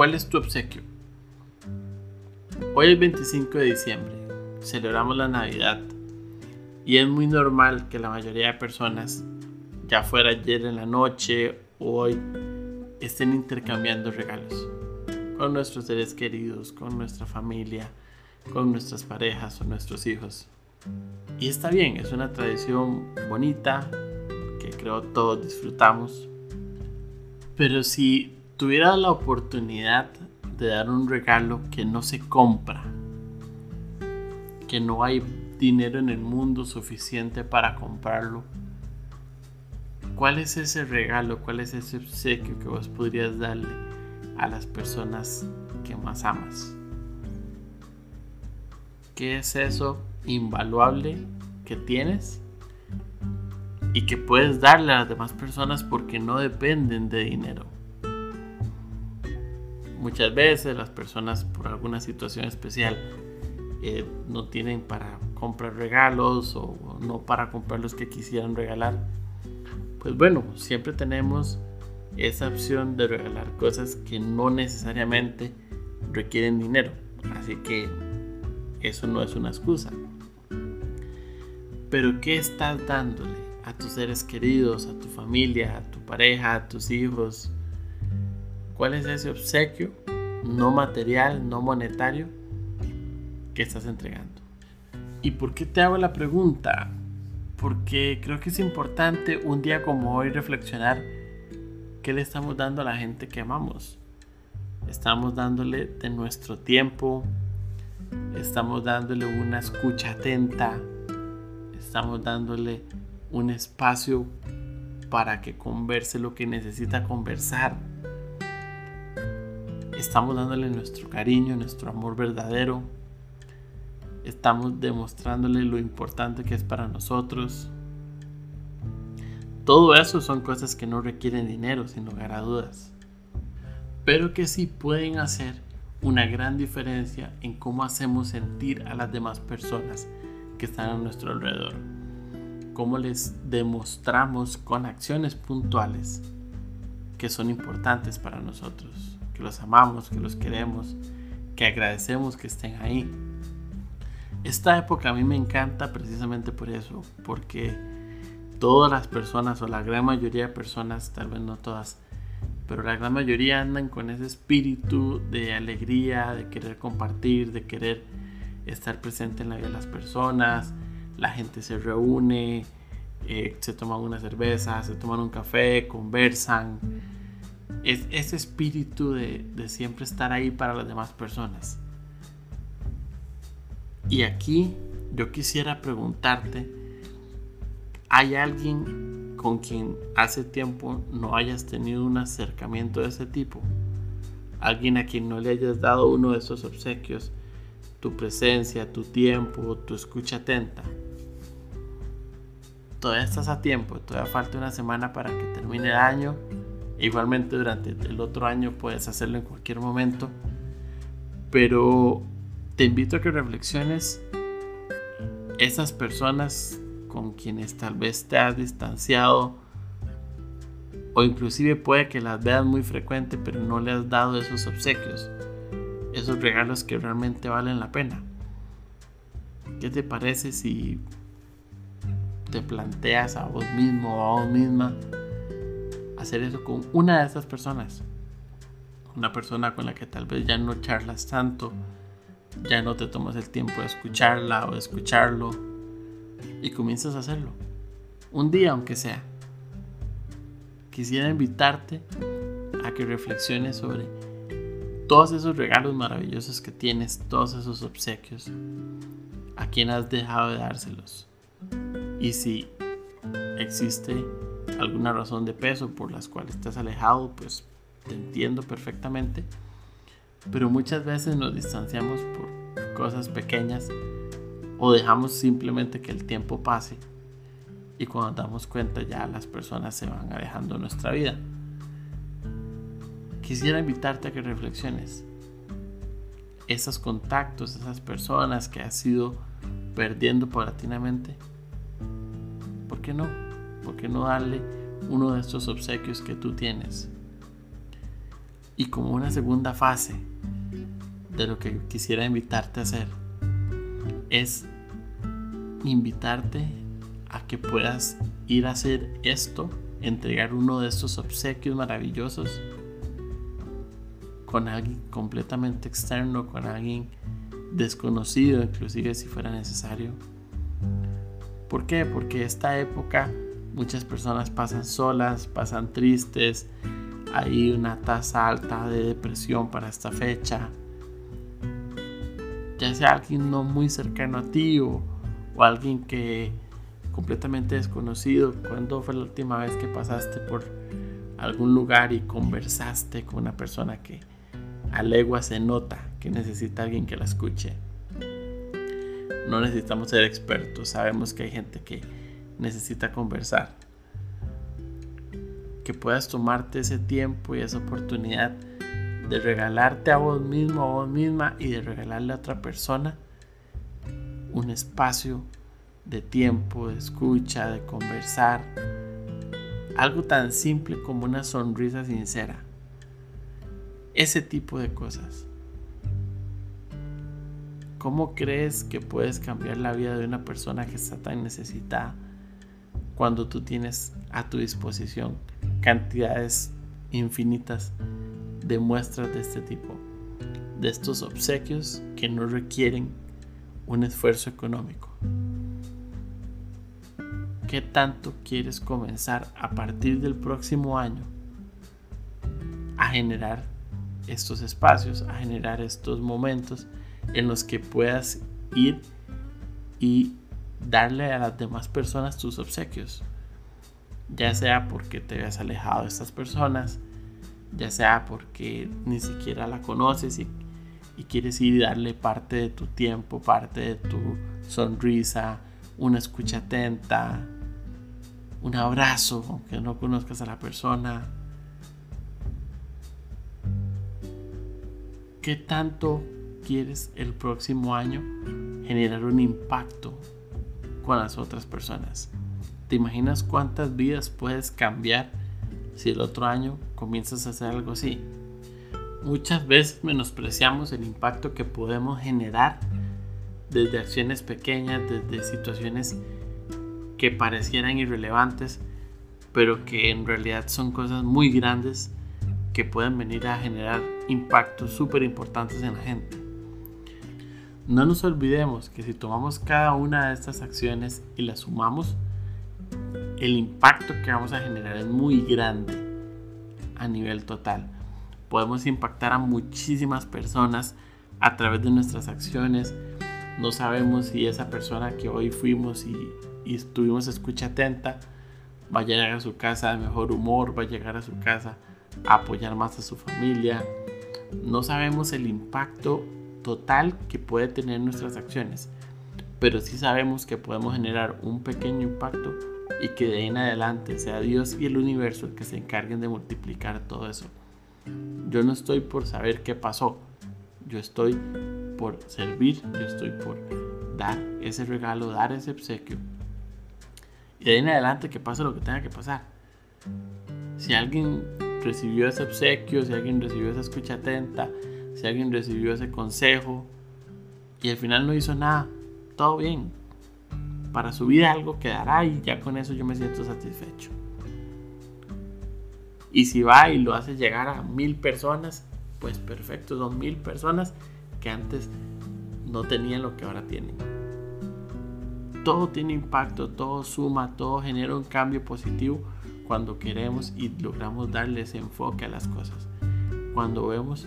¿Cuál es tu obsequio? Hoy es 25 de diciembre, celebramos la Navidad y es muy normal que la mayoría de personas, ya fuera ayer en la noche o hoy, estén intercambiando regalos con nuestros seres queridos, con nuestra familia, con nuestras parejas o nuestros hijos. Y está bien, es una tradición bonita que creo todos disfrutamos. Pero si tuviera la oportunidad de dar un regalo que no se compra, que no hay dinero en el mundo suficiente para comprarlo, ¿cuál es ese regalo? ¿Cuál es ese obsequio que vos podrías darle a las personas que más amas? ¿Qué es eso invaluable que tienes y que puedes darle a las demás personas porque no dependen de dinero? Muchas veces las personas por alguna situación especial eh, no tienen para comprar regalos o no para comprar los que quisieran regalar. Pues bueno, siempre tenemos esa opción de regalar cosas que no necesariamente requieren dinero. Así que eso no es una excusa. Pero ¿qué estás dándole a tus seres queridos, a tu familia, a tu pareja, a tus hijos, ¿Cuál es ese obsequio no material, no monetario que estás entregando? ¿Y por qué te hago la pregunta? Porque creo que es importante un día como hoy reflexionar qué le estamos dando a la gente que amamos. Estamos dándole de nuestro tiempo, estamos dándole una escucha atenta, estamos dándole un espacio para que converse lo que necesita conversar estamos dándole nuestro cariño, nuestro amor verdadero, estamos demostrándole lo importante que es para nosotros. Todo eso son cosas que no requieren dinero, sin lugar a dudas, pero que sí pueden hacer una gran diferencia en cómo hacemos sentir a las demás personas que están a nuestro alrededor, cómo les demostramos con acciones puntuales que son importantes para nosotros que los amamos, que los queremos, que agradecemos que estén ahí. Esta época a mí me encanta precisamente por eso, porque todas las personas o la gran mayoría de personas, tal vez no todas, pero la gran mayoría andan con ese espíritu de alegría, de querer compartir, de querer estar presente en la vida de las personas. La gente se reúne, eh, se toman una cerveza, se toman un café, conversan es ese espíritu de, siempre estar ahí para las demás personas. Y aquí yo quisiera preguntarte, ¿hay alguien con quien hace tiempo no hayas tenido un acercamiento de ese tipo? Alguien a quien no le hayas dado uno de esos obsequios, tu presencia, tu tiempo, tu escucha atenta. Todavía estás a tiempo, todavía falta una semana para que termine el año Igualmente durante el otro año puedes hacerlo en cualquier momento. Pero te invito a que reflexiones esas personas con quienes tal vez te has distanciado o inclusive puede que las veas muy frecuente pero no le has dado esos obsequios, esos regalos que realmente valen la pena. ¿Qué te parece si te planteas a vos mismo o a vos misma hacer eso con una de esas personas. Una persona con la que tal vez ya no charlas tanto, ya no te tomas el tiempo de escucharla o de escucharlo y comienzas a hacerlo. Un día aunque sea. Quisiera invitarte a que reflexiones sobre todos esos regalos maravillosos que tienes, todos esos obsequios, a quién has dejado de dárselos. Y si existe alguna razón de peso por las cuales estás alejado, pues te entiendo perfectamente. Pero muchas veces nos distanciamos por cosas pequeñas o dejamos simplemente que el tiempo pase y cuando damos cuenta ya las personas se van alejando de nuestra vida. Quisiera invitarte a que reflexiones. Esos contactos, esas personas que has ido perdiendo paulatinamente, ¿por qué no? ¿Por qué no darle uno de estos obsequios que tú tienes? Y como una segunda fase de lo que quisiera invitarte a hacer, es invitarte a que puedas ir a hacer esto, entregar uno de estos obsequios maravillosos con alguien completamente externo, con alguien desconocido, inclusive si fuera necesario. ¿Por qué? Porque esta época muchas personas pasan solas, pasan tristes, hay una tasa alta de depresión para esta fecha. Ya sea alguien no muy cercano a ti o, alguien que completamente desconocido. ¿Cuándo fue la última vez que pasaste por algún lugar y conversaste con una persona que a legua se nota que necesita alguien que la escuche? No necesitamos ser expertos, sabemos que hay gente que necesita conversar. Que puedas tomarte ese tiempo y esa oportunidad de regalarte a vos mismo, a vos misma y de regalarle a otra persona un espacio de tiempo, de escucha, de conversar. Algo tan simple como una sonrisa sincera. Ese tipo de cosas. ¿Cómo crees que puedes cambiar la vida de una persona que está tan necesitada cuando tú tienes a tu disposición cantidades infinitas de muestras de este tipo? De estos obsequios que no requieren un esfuerzo económico. ¿Qué tanto quieres comenzar a partir del próximo año a generar estos espacios, a generar estos momentos en los que puedas ir y darle a las demás personas tus obsequios? Ya sea porque te hayas alejado de estas personas, ya sea porque ni siquiera la conoces y, y quieres ir y darle parte de tu tiempo, parte de tu sonrisa, una escucha atenta, un abrazo, aunque no conozcas a la persona. ¿Qué tanto quieres el próximo año generar un impacto con las otras personas? ¿Te imaginas cuántas vidas puedes cambiar si el otro año comienzas a hacer algo así? Muchas veces menospreciamos el impacto que podemos generar desde acciones pequeñas, desde situaciones que parecieran irrelevantes, pero que en realidad son cosas muy grandes que pueden venir a generar impactos súper importantes en la gente. No nos olvidemos que si tomamos cada una de estas acciones y las sumamos, el impacto que vamos a generar es muy grande a nivel total. Podemos impactar a muchísimas personas a través de nuestras acciones. No sabemos si esa persona que hoy fuimos y y tuvimos escucha atenta, va a llegar a su casa de mejor humor, va a llegar a su casa a apoyar más a su familia. No sabemos el impacto total que puede tener nuestras acciones, pero sí sabemos que podemos generar un pequeño impacto y que de ahí en adelante sea Dios y el universo el que se encarguen de multiplicar todo eso. Yo no estoy por saber qué pasó, yo estoy por servir, yo estoy por dar ese regalo, dar ese obsequio y de ahí en adelante que pase lo que tenga que pasar. Si alguien recibió ese obsequio, si alguien recibió esa escucha atenta, si alguien recibió ese consejo y al final no hizo nada, todo bien. Para su vida algo quedará y ya con eso yo me siento satisfecho. Y si va y lo hace llegar a mil personas, pues perfecto, son mil personas que antes no tenían lo que ahora tienen todo tiene impacto, todo suma, todo genera un cambio positivo cuando queremos y logramos darle ese enfoque a las cosas. Cuando vemos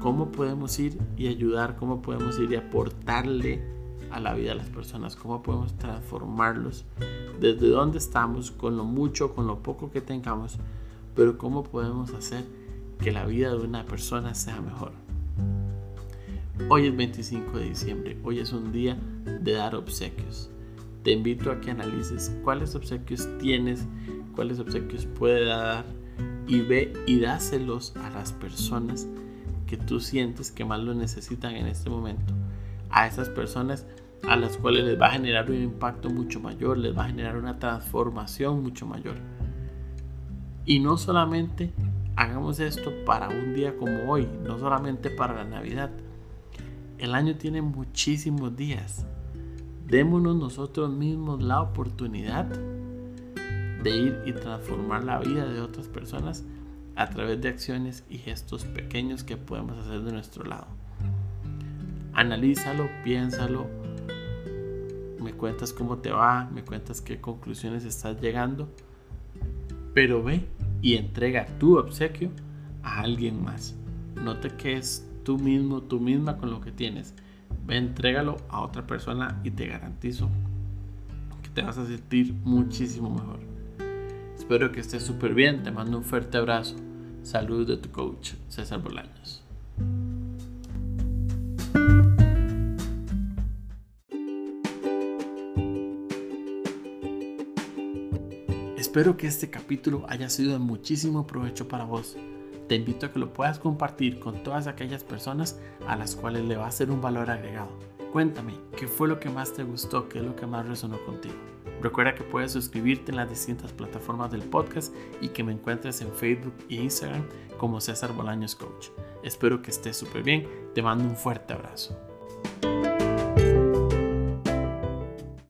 cómo podemos ir y ayudar, cómo podemos ir y aportarle a la vida de las personas, cómo podemos transformarlos desde donde estamos, con lo mucho, con lo poco que tengamos, pero cómo podemos hacer que la vida de una persona sea mejor. Hoy es 25 de diciembre, hoy es un día de dar obsequios. Te invito a que analices cuáles obsequios tienes, cuáles obsequios puedes dar y ve y dáselos a las personas que tú sientes que más lo necesitan en este momento. A esas personas a las cuales les va a generar un impacto mucho mayor, les va a generar una transformación mucho mayor. Y no solamente hagamos esto para un día como hoy, no solamente para la Navidad. El año tiene muchísimos días. Démonos nosotros mismos la oportunidad de ir y transformar la vida de otras personas a través de acciones y gestos pequeños que podemos hacer de nuestro lado. Analízalo, piénsalo, me cuentas cómo te va, me cuentas qué conclusiones estás llegando, pero ve y entrega tu obsequio a alguien más. No te quedes tú mismo, tú misma con lo que tienes. Ve, entrégalo a otra persona y te garantizo que te vas a sentir muchísimo mejor. Espero que estés súper bien. Te mando un fuerte abrazo. Saludos de tu coach, César Bolaños. Espero que este capítulo haya sido de muchísimo provecho para vos. Te invito a que lo puedas compartir con todas aquellas personas a las cuales le va a ser un valor agregado. Cuéntame, ¿qué fue lo que más te gustó? ¿Qué es lo que más resonó contigo? Recuerda que puedes suscribirte en las distintas plataformas del podcast y que me encuentres en Facebook e Instagram como César Bolaños Coach. Espero que estés súper bien. Te mando un fuerte abrazo.